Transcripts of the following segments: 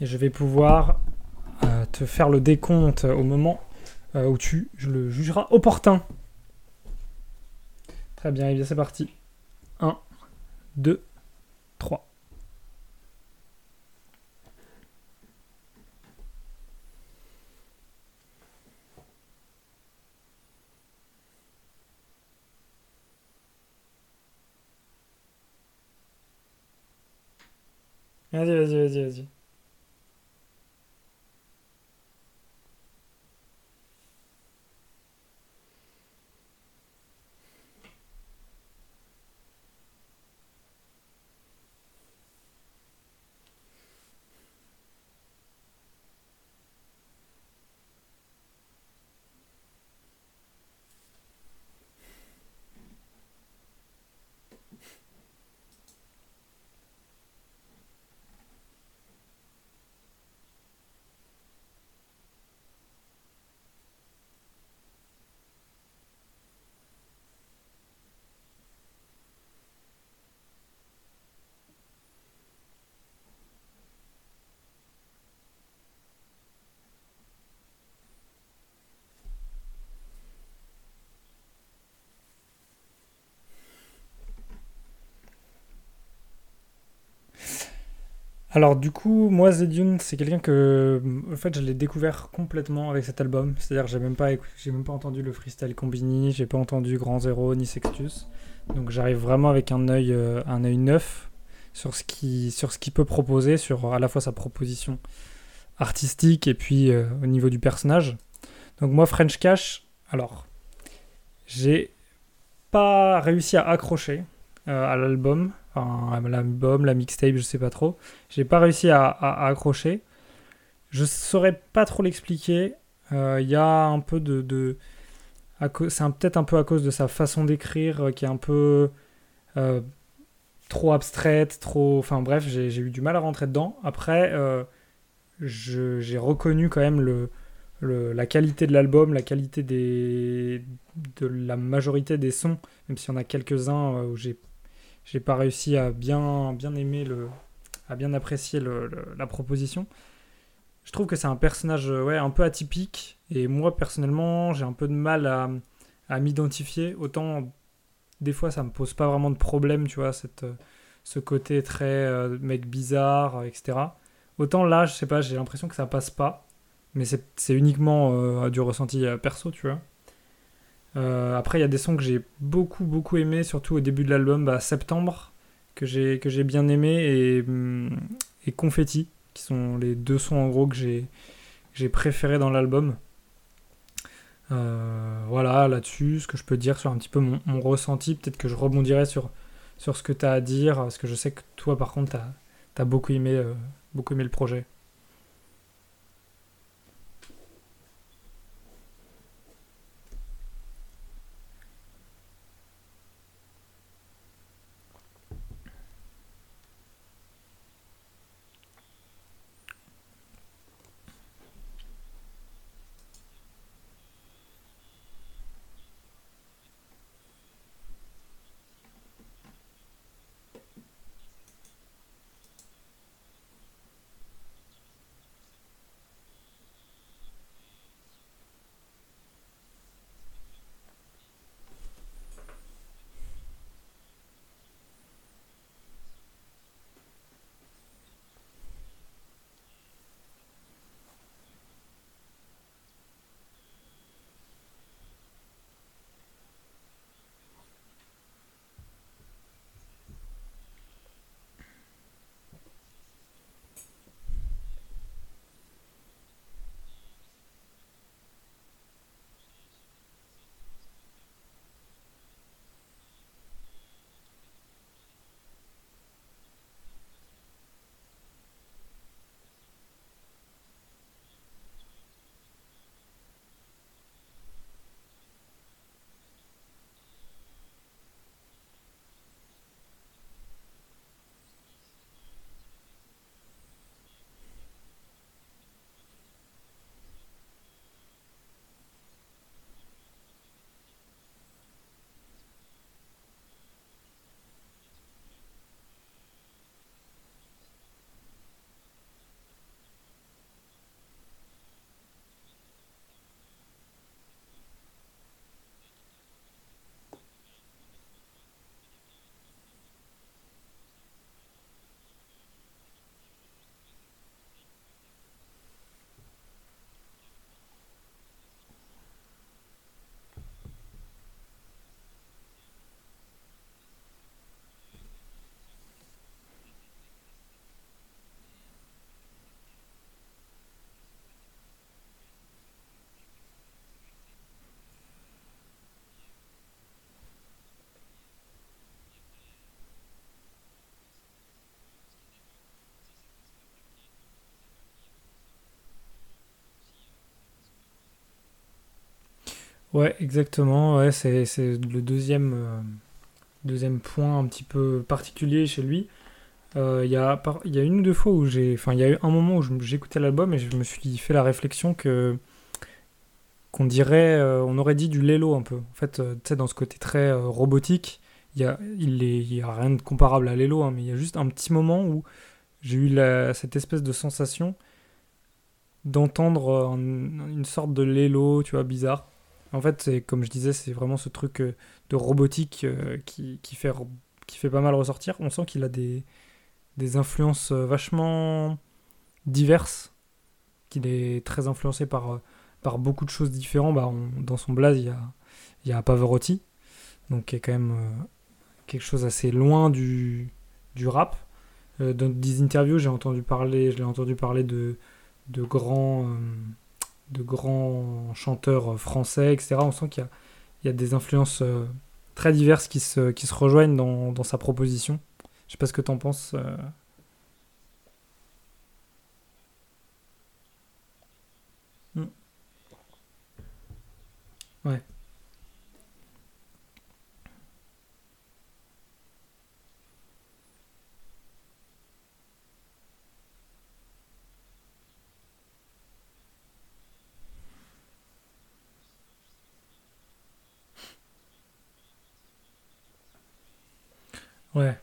Et je vais pouvoir euh, te faire le décompte au moment euh, où tu je le jugeras opportun. Très bien, et bien c'est parti. 1, 2, 3. Vas-y, vas-y, vas-y, vas-y. Alors du coup, moi Zedune, c'est quelqu'un que, en fait, je l'ai découvert complètement avec cet album. C'est-à-dire, j'ai même pas, j'ai même pas entendu le freestyle Combini, j'ai pas entendu Grand Zéro ni Sextus. Donc j'arrive vraiment avec un œil, euh, un œil neuf sur ce qui, qu'il peut proposer, sur à la fois sa proposition artistique et puis euh, au niveau du personnage. Donc moi, French Cash, alors j'ai pas réussi à accrocher euh, à l'album, l'album, la mixtape, je sais pas trop. J'ai pas réussi à, accrocher. Je saurais pas trop l'expliquer. Euh, Il y a un peu de. de c'est peut-être un peu à cause de sa façon d'écrire euh, qui est un peu euh, trop abstraite, trop. Enfin bref, j'ai eu du mal à rentrer dedans. Après, euh, j'ai reconnu quand même le, la qualité de l'album, la qualité des, de la majorité des sons, même s'il y en a quelques-uns euh, où j'ai j'ai pas réussi à bien, bien aimer le, à bien apprécier le- la proposition. Je trouve que c'est un personnage euh, ouais, un peu atypique et moi personnellement j'ai un peu de mal à, à m'identifier. Autant des fois ça me pose pas vraiment de problème, tu vois, cette, euh, ce côté très euh, mec bizarre, etc. Autant là, je sais pas, j'ai l'impression que ça passe pas, mais c'est uniquement du ressenti perso, tu vois. Euh, après, il y a des sons que j'ai beaucoup, beaucoup aimé, surtout au début de l'album, bah, Septembre, que j'ai que j'ai bien aimé, et, hum, et Confetti, qui sont les deux sons en gros que j'ai j'ai préférés dans l'album. Euh, voilà, là-dessus, ce que je peux dire sur un petit peu mon, mon ressenti, peut-être que je rebondirai sur, sur ce que tu as à dire, parce que je sais que toi, par contre, tu as, beaucoup, euh, beaucoup aimé le projet. Ouais, exactement. Ouais, c'est, le deuxième, euh, deuxième point un petit peu particulier chez lui. Euh, Il y a, y a une ou deux fois où j'ai. Enfin, il y a eu un moment où j'écoutais l'album et je me suis fait la réflexion que qu'on dirait, euh, on aurait dit du Lelo un peu. En fait, tu sais, dans ce côté très robotique, y a, il est, il y a rien de comparable à Lelo, hein, mais il y a juste un petit moment où j'ai eu cette espèce de sensation d'entendre un- une sorte de Lelo, tu vois, bizarre. En fait, comme je disais, c'est vraiment ce truc euh, de robotique euh, qui, fait, pas mal ressortir. On sent qu'il a des, influences euh, vachement diverses, qu'il est très influencé par, beaucoup de choses différentes. Bah, dans son blaze, il y a, il y a Pavarotti, donc qui est quand même quelque chose assez loin du, rap. Dans des interviews, j'ai entendu parler, je l'ai entendu parler de, grands, de grands chanteurs euh, français, etc. On sent qu'il y a, des influences euh, très diverses qui se, rejoignent dans, sa proposition. Je sais pas ce que t'en penses. euh. Mm. Ouais, ouais,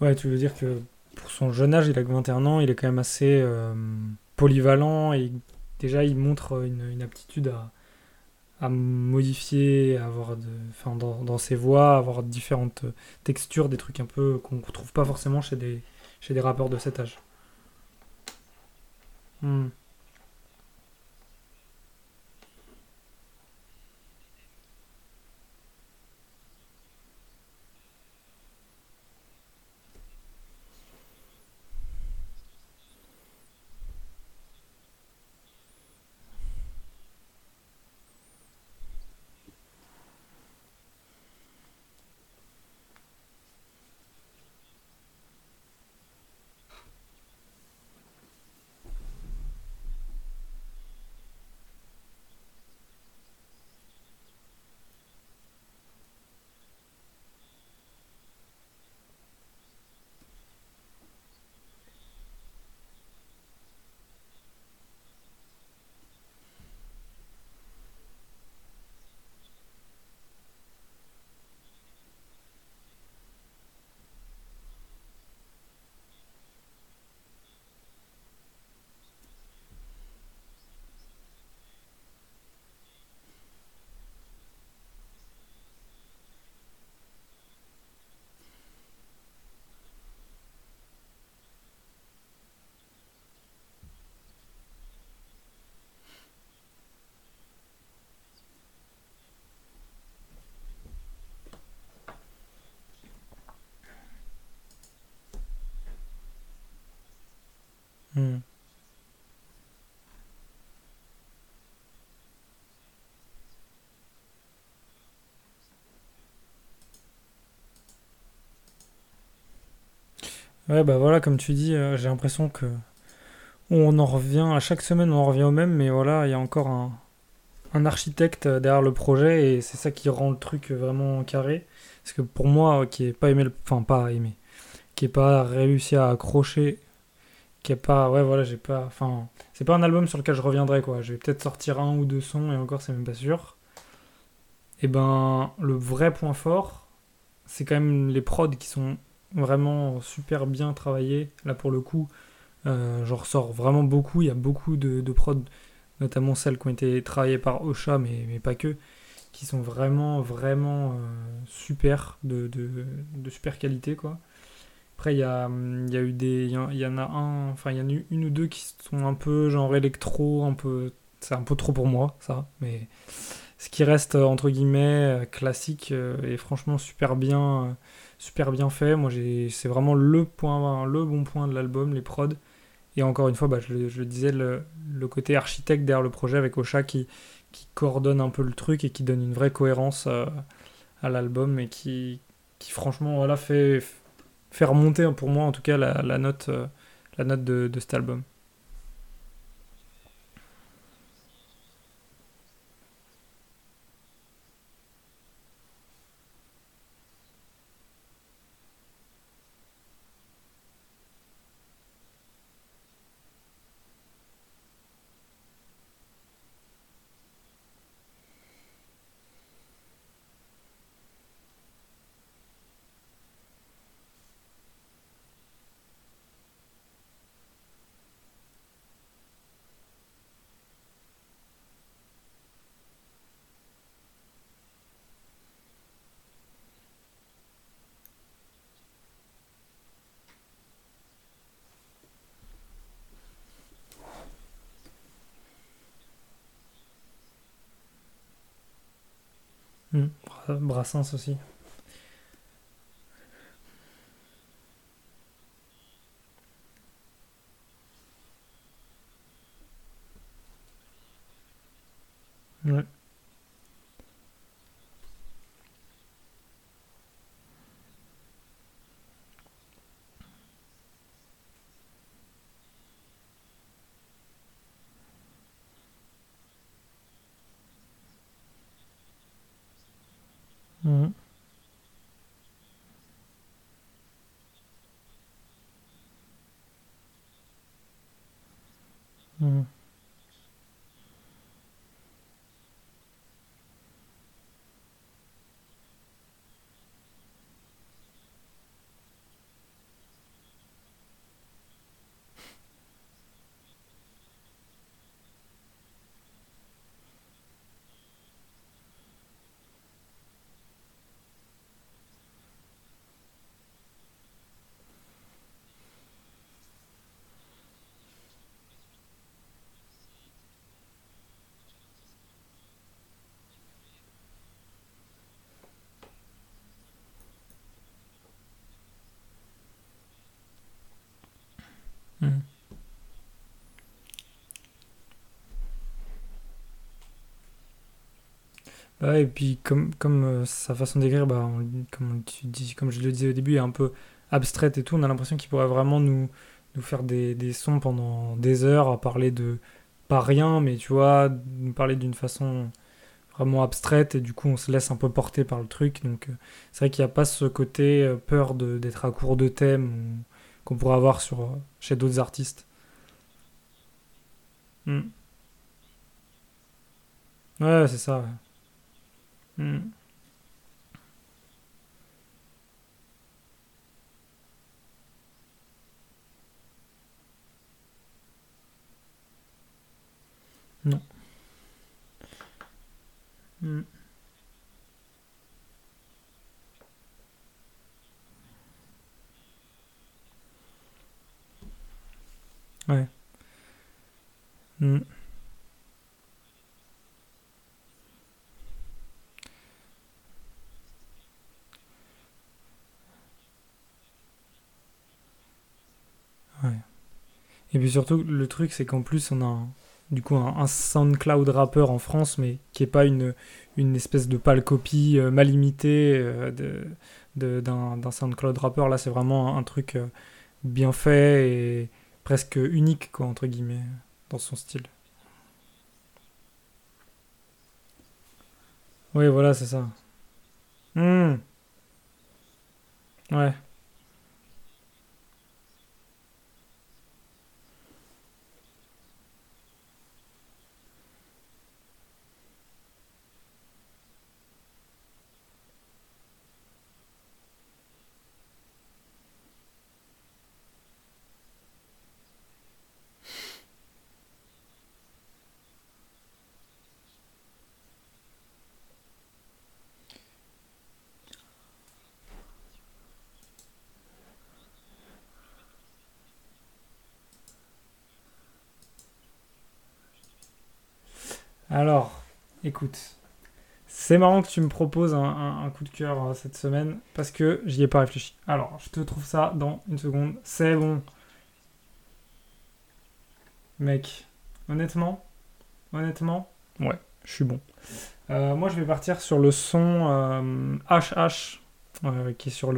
Ouais, tu veux dire que pour son jeune âge, il a que 21 ans, il est quand même assez euh, polyvalent et déjà il montre une, aptitude à, à modifier, à avoir de, enfin, dans, dans ses voix, à avoir différentes textures, des trucs un peu qu'on ne retrouve pas forcément chez des, chez des rappeurs de cet âge. Hmm. Hmm. Ouais, bah voilà, comme tu dis, euh, j'ai l'impression que on en revient, à chaque semaine on en revient au même, mais voilà, il y a encore un, un architecte derrière le projet et c'est ça qui rend le truc vraiment carré. Parce que pour moi, qui est pas aimé, le- enfin pas aimé, qui est pas réussi à accrocher, qui pas, ouais voilà, j'ai pas, enfin, c'est pas un album sur lequel je reviendrai quoi. Je vais peut-être sortir un ou deux sons et encore c'est même pas sûr. Et ben, le vrai point fort, c'est quand même les prods qui sont vraiment super bien travaillés. Là pour le coup, euh, j'en ressors vraiment beaucoup. Il y a beaucoup de, de prods, notamment celles qui ont été travaillées par Ocha, mais, mais pas que, qui sont vraiment, vraiment euh, super, de, de, de super qualité quoi. Après, il y a, y a eu des. Il y, y en a un. Enfin, il y en a eu une ou deux qui sont un peu genre électro, un peu. C'est un peu trop pour moi, ça. Mais ce qui reste, euh, entre guillemets, euh, classique euh, et franchement super bien, euh, super bien fait. Moi, c'est vraiment le point, le bon point de l'album, les prods. Et encore une fois, bah, je, le, disais, le, le côté architecte derrière le projet avec Ocha qui, qui coordonne un peu le truc et qui donne une vraie cohérence euh, à l'album et qui, qui franchement, voilà, fait faire monter pour moi en tout cas la, la note, euh, la note de, de cet album. Mm. Bra- Brassens aussi. Ouais. Bah, et puis comme, comme euh, sa façon d'écrire, bah, comme je le disais au début, est un peu abstraite et tout, on a l'impression qu'il pourrait vraiment nous, faire des, sons pendant des heures à parler de pas rien, mais tu vois, nous parler d'une façon vraiment abstraite et du coup on se laisse un peu porter par le truc. Donc euh, c'est vrai qu'il n'y a pas ce côté euh, peur d'être à court de thème qu'on pourrait avoir sur, euh, chez d'autres artistes. Hmm. Ouais, c'est ça. ouais. Hmm. Non. Hmm. Ouais. Hmm. Ouais. Et puis surtout, le truc, c'est qu'en plus, on a un, du coup un, un SoundCloud rappeur en France, mais qui est pas une, une espèce de pâle copie euh, mal imitée euh, de, de- d'un, SoundCloud rappeur. Là, c'est vraiment un, un truc euh, bien fait et presque unique, quoi, entre guillemets, dans son style. Oui, voilà, c'est ça. Hmm, ouais. Alors, écoute. C'est marrant que tu me proposes un, coup de cœur euh, cette semaine parce que j'y ai pas réfléchi. Alors, je te trouve ça dans une seconde. C'est bon, mec. Honnêtement, honnêtement, ouais, je suis bon. Euh, moi, je vais partir sur le son HH euh, qui est sur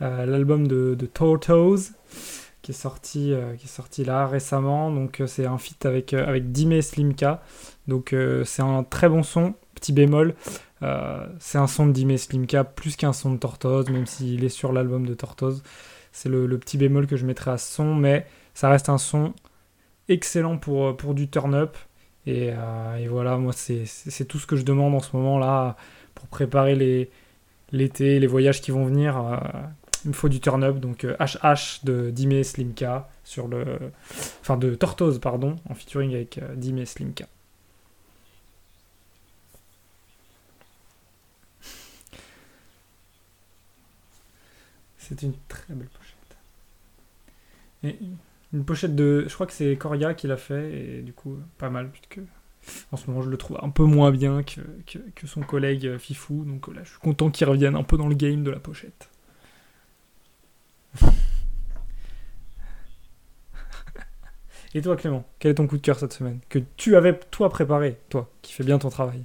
l'album de, de Tortoise qui est sorti euh, qui est sorti là récemment. Donc, euh, c'est un feat avec euh, avec Dime Slimka. Donc, euh, c'est un très bon son. Petit bémol, c'est un son de Dime Slimka plus qu'un son de Tortoise, même s'il est sur l'album de Tortoise. C'est le, petit bémol que je mettrai à ce son, mais ça reste un son excellent pour, pour du turn-up. Et, et voilà, moi, c'est tout ce que je demande en ce moment-là pour préparer l'été, les voyages qui vont venir. Euh, il me faut du turn-up, donc euh, HH de Dime Slimka sur le. Enfin, de Tortoise, pardon, en featuring avec euh, Dime Slimka. C'est une très belle pochette. Et une pochette de. Je crois que c'est Coria qui l'a fait, et du coup, pas mal, puisque en ce moment je le trouve un peu moins bien que, que, que son collègue euh, Fifou, donc euh, là je suis content qu'il revienne un peu dans le game de la pochette. Et toi Clément, quel est ton coup de cœur cette semaine Que tu avais toi préparé, toi, qui fais bien ton travail?